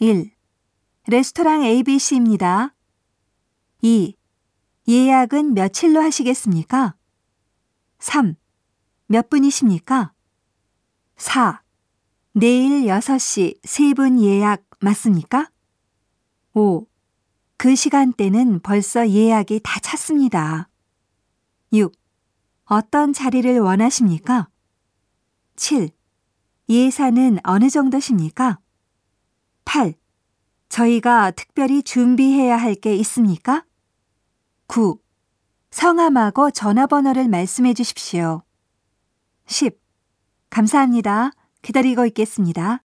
1. 레스토랑 ABC입니다. 2. 예약은 며칠로 하시겠습니까? 3. 몇 분이십니까? 4. 내일 6시 3분 예약 맞습니까? 5. 그 시간대는 벌써 예약이 다 찼습니다. 6. 어떤 자리를 원하십니까? 7. 예산은 어느 정도십니까? 8. 저희가 특별히 준비해야 할 게 있습니까? 9. 성함하고 전화번호를 말씀해 주십시오. 10. 감사합니다. 기다리고 있겠습니다.